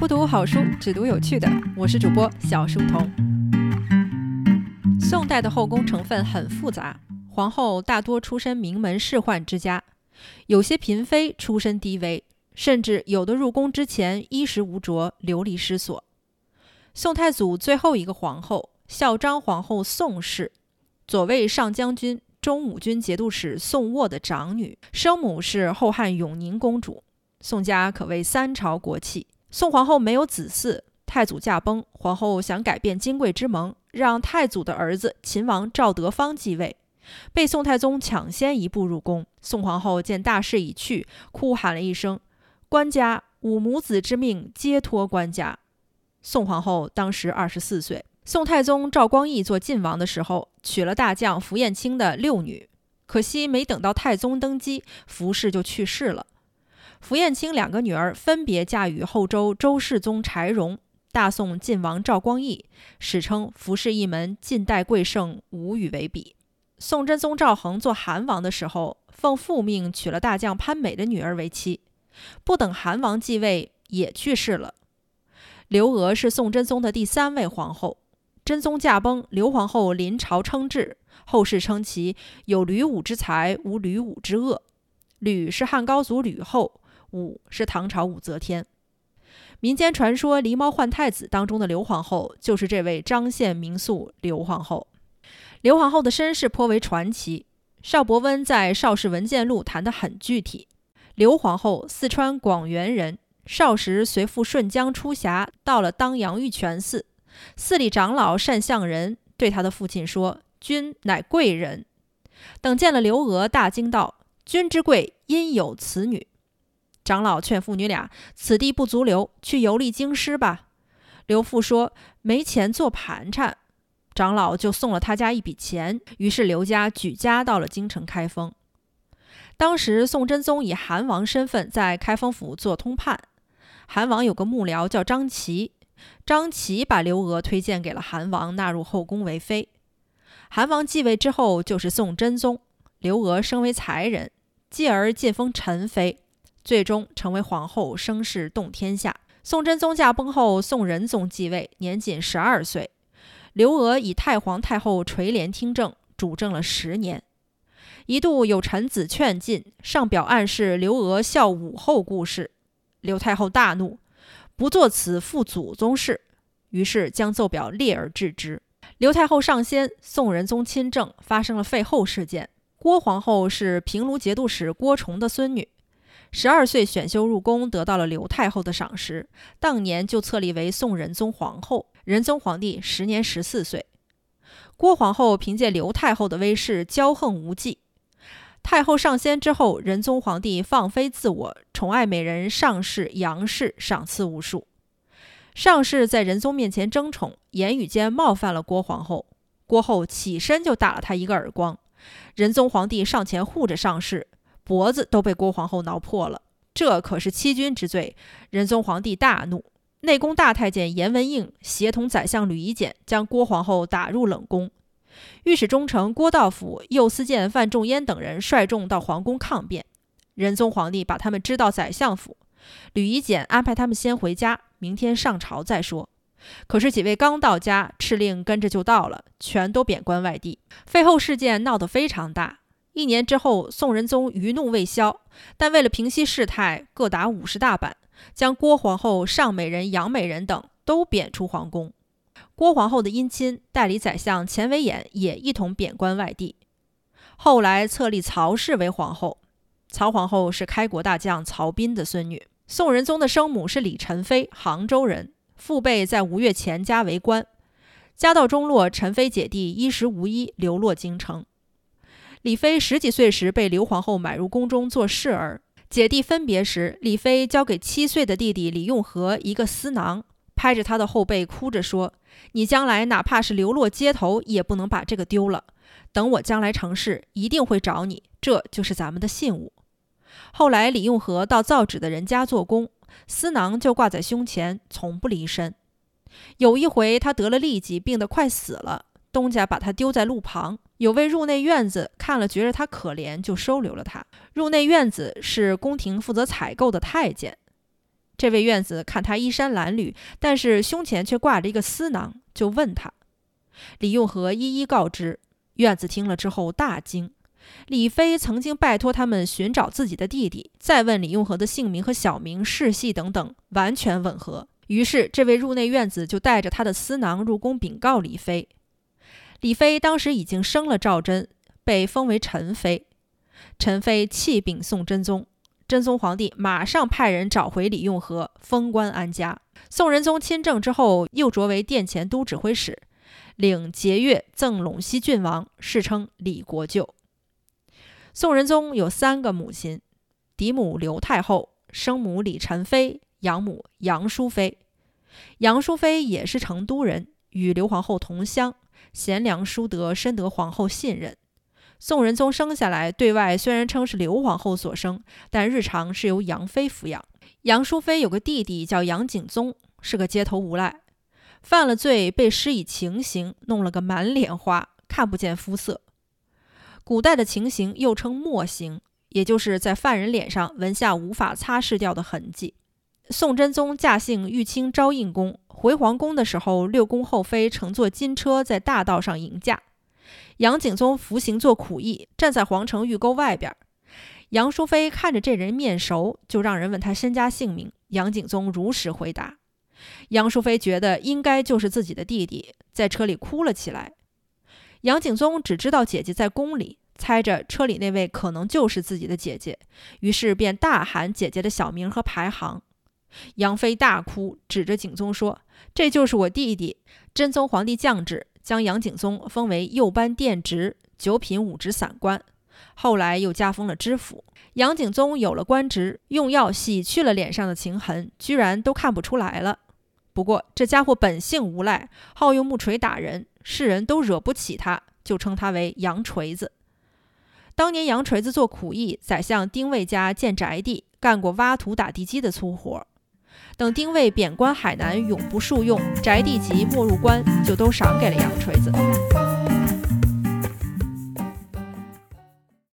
不读好书，只读有趣的。我是主播小书童。宋代的后宫成分很复杂，皇后大多出身名门仕宦之家，有些嫔妃出身低微，甚至有的入宫之前衣食无着，流离失所。宋太祖最后一个皇后孝章皇后宋氏，左卫上将军、中武军节度使宋沃的长女，生母是后汉永宁公主。宋家可谓三朝国戚。宋皇后没有子嗣，太祖驾崩，皇后想改变金贵之盟，让太祖的儿子秦王赵德芳继位，被宋太宗抢先一步入宫。宋皇后见大势已去，哭喊了一声：“官家，五母子之命皆托官家。”宋皇后当时二十四岁。宋太宗赵光义做晋王的时候，娶了大将符彦卿的六女，可惜没等到太宗登基，符氏就去世了。符彦卿两个女儿分别嫁与后周周世宗柴荣、大宋晋王赵光义，史称符氏一门近代贵盛，无与为比。宋真宗赵恒做韩王的时候，奉父命娶了大将潘美的女儿为妻，不等韩王继位，也去世了。刘娥是宋真宗的第三位皇后，真宗驾崩，刘皇后临朝称制，后世称其有吕武之才，无吕武之恶。吕是汉高祖吕后。武是唐朝武则天。民间传说《狸猫换太子》当中的刘皇后就是这位张县名宿刘皇后。刘皇后的身世颇为传奇，邵伯温在《邵氏文件录》谈得很具体。刘皇后，四川广元人，少时随父顺江出峡，到了当阳玉泉寺，寺里长老单相仁对他的父亲说：“君乃贵人。”等见了刘娥，大惊道：“君之贵，因有此女。”长老劝父女俩：“此地不足留，去游历京师吧。”刘父说：“没钱做盘缠。”长老就送了他家一笔钱。于是刘家举家到了京城开封。当时宋真宗以韩王身份在开封府做通判，韩王有个幕僚叫张琪，张琪把刘娥推荐给了韩王，纳入后宫为妃。韩王继位之后就是宋真宗，刘娥升为才人，继而晋封陈妃。最终成为皇后，声势动天下。宋真宗驾崩后，宋仁宗继位，年仅十二岁。刘娥以太皇太后垂帘听政，主政了十年。一度有臣子劝进，上表暗示刘娥效武后故事。刘太后大怒，不作此负祖宗事，于是将奏表列而治之。刘太后上仙，宋仁宗亲政，发生了废后事件。郭皇后是平卢节度使郭崇的孙女。十二岁选修入宫，得到了刘太后的赏识，当年就册立为宋仁宗皇后。仁宗皇帝时年十四岁。郭皇后凭借刘太后的威势，骄横无忌。太后上仙之后，仁宗皇帝放飞自我，宠爱美人尚氏、杨氏，赏赐无数。尚氏在仁宗面前争宠，言语间冒犯了郭皇后，郭后起身就打了他一个耳光。仁宗皇帝上前护着尚氏。脖子都被郭皇后挠破了，这可是欺君之罪。仁宗皇帝大怒，内宫大太监严文应协同宰相吕夷简将郭皇后打入冷宫。御史中丞郭道甫、右司谏范仲淹等人率众到皇宫抗辩，仁宗皇帝把他们支到宰相府。吕夷简安排他们先回家，明天上朝再说。可是几位刚到家，敕令跟着就到了，全都贬官外地。废后事件闹得非常大。一年之后，宋仁宗余怒未消，但为了平息事态，各打五十大板，将郭皇后、尚美人、杨美人等都贬出皇宫。郭皇后的姻亲代理宰相钱维演也一同贬官外地。后来册立曹氏为皇后。曹皇后是开国大将曹彬的孙女。宋仁宗的生母是李宸妃，杭州人，父辈在吴越钱家为官。家道中落，宸妃姐弟衣食无衣，流落京城。李妃十几岁时被刘皇后买入宫中做侍儿，姐弟分别时，李妃交给七岁的弟弟李用和一个丝囊，拍着他的后背哭着说：“你将来哪怕是流落街头，也不能把这个丢了。等我将来成事，一定会找你，这就是咱们的信物。”后来李用和到造纸的人家做工，丝囊就挂在胸前，从不离身。有一回他得了痢疾，病得快死了。东家把他丢在路旁，有位入内院子看了，觉得他可怜，就收留了他。入内院子是宫廷负责采购的太监。这位院子看他衣衫褴褛，但是胸前却挂着一个丝囊，就问他。李用和一一告知。院子听了之后大惊。李飞曾经拜托他们寻找自己的弟弟，再问李用和的姓名和小名、世系等等，完全吻合。于是，这位入内院子就带着他的私囊入宫禀告李飞。李妃当时已经生了赵祯，被封为陈妃。陈妃弃禀宋真宗，真宗皇帝马上派人找回李用和，封官安家。宋仁宗亲政之后，又擢为殿前都指挥使，领节钺赠陇西郡王，世称李国舅。宋仁宗有三个母亲：嫡母刘太后，生母李宸妃，养母杨淑妃。杨淑妃也是成都人，与刘皇后同乡，贤良淑德，深得皇后信任。宋仁宗生下来，对外虽然称是刘皇后所生，但日常是由杨妃抚养。杨淑妃有个弟弟叫杨景宗，是个街头无赖，犯了罪被施以情刑，弄了个满脸花，看不见肤色。古代的情形又称墨刑，也就是在犯人脸上纹下无法擦拭掉的痕迹。宋真宗驾幸玉清昭应宫，回皇宫的时候，六宫后妃乘坐金车在大道上迎驾。杨景宗服刑做苦役，站在皇城御沟外边。杨淑妃看着这人面熟，就让人问他身家姓名。杨景宗如实回答。杨淑妃觉得应该就是自己的弟弟，在车里哭了起来。杨景宗只知道姐姐在宫里。猜着车里那位可能就是自己的姐姐，于是便大喊姐姐的小名和排行。杨妃大哭，指着景宗说：“这就是我弟弟。”真宗皇帝降旨，将杨景宗封为右班殿直、九品武职散官，后来又加封了知府。杨景宗有了官职，用药洗去了脸上的情痕，居然都看不出来了。不过这家伙本性无赖，好用木锤打人，世人都惹不起他，就称他为杨锤子。当年杨锤子做苦役，宰相丁谓家建宅地，干过挖土打地基的粗活。等丁谓贬官海南，永不受用，宅地籍没入关就都赏给了杨锤子。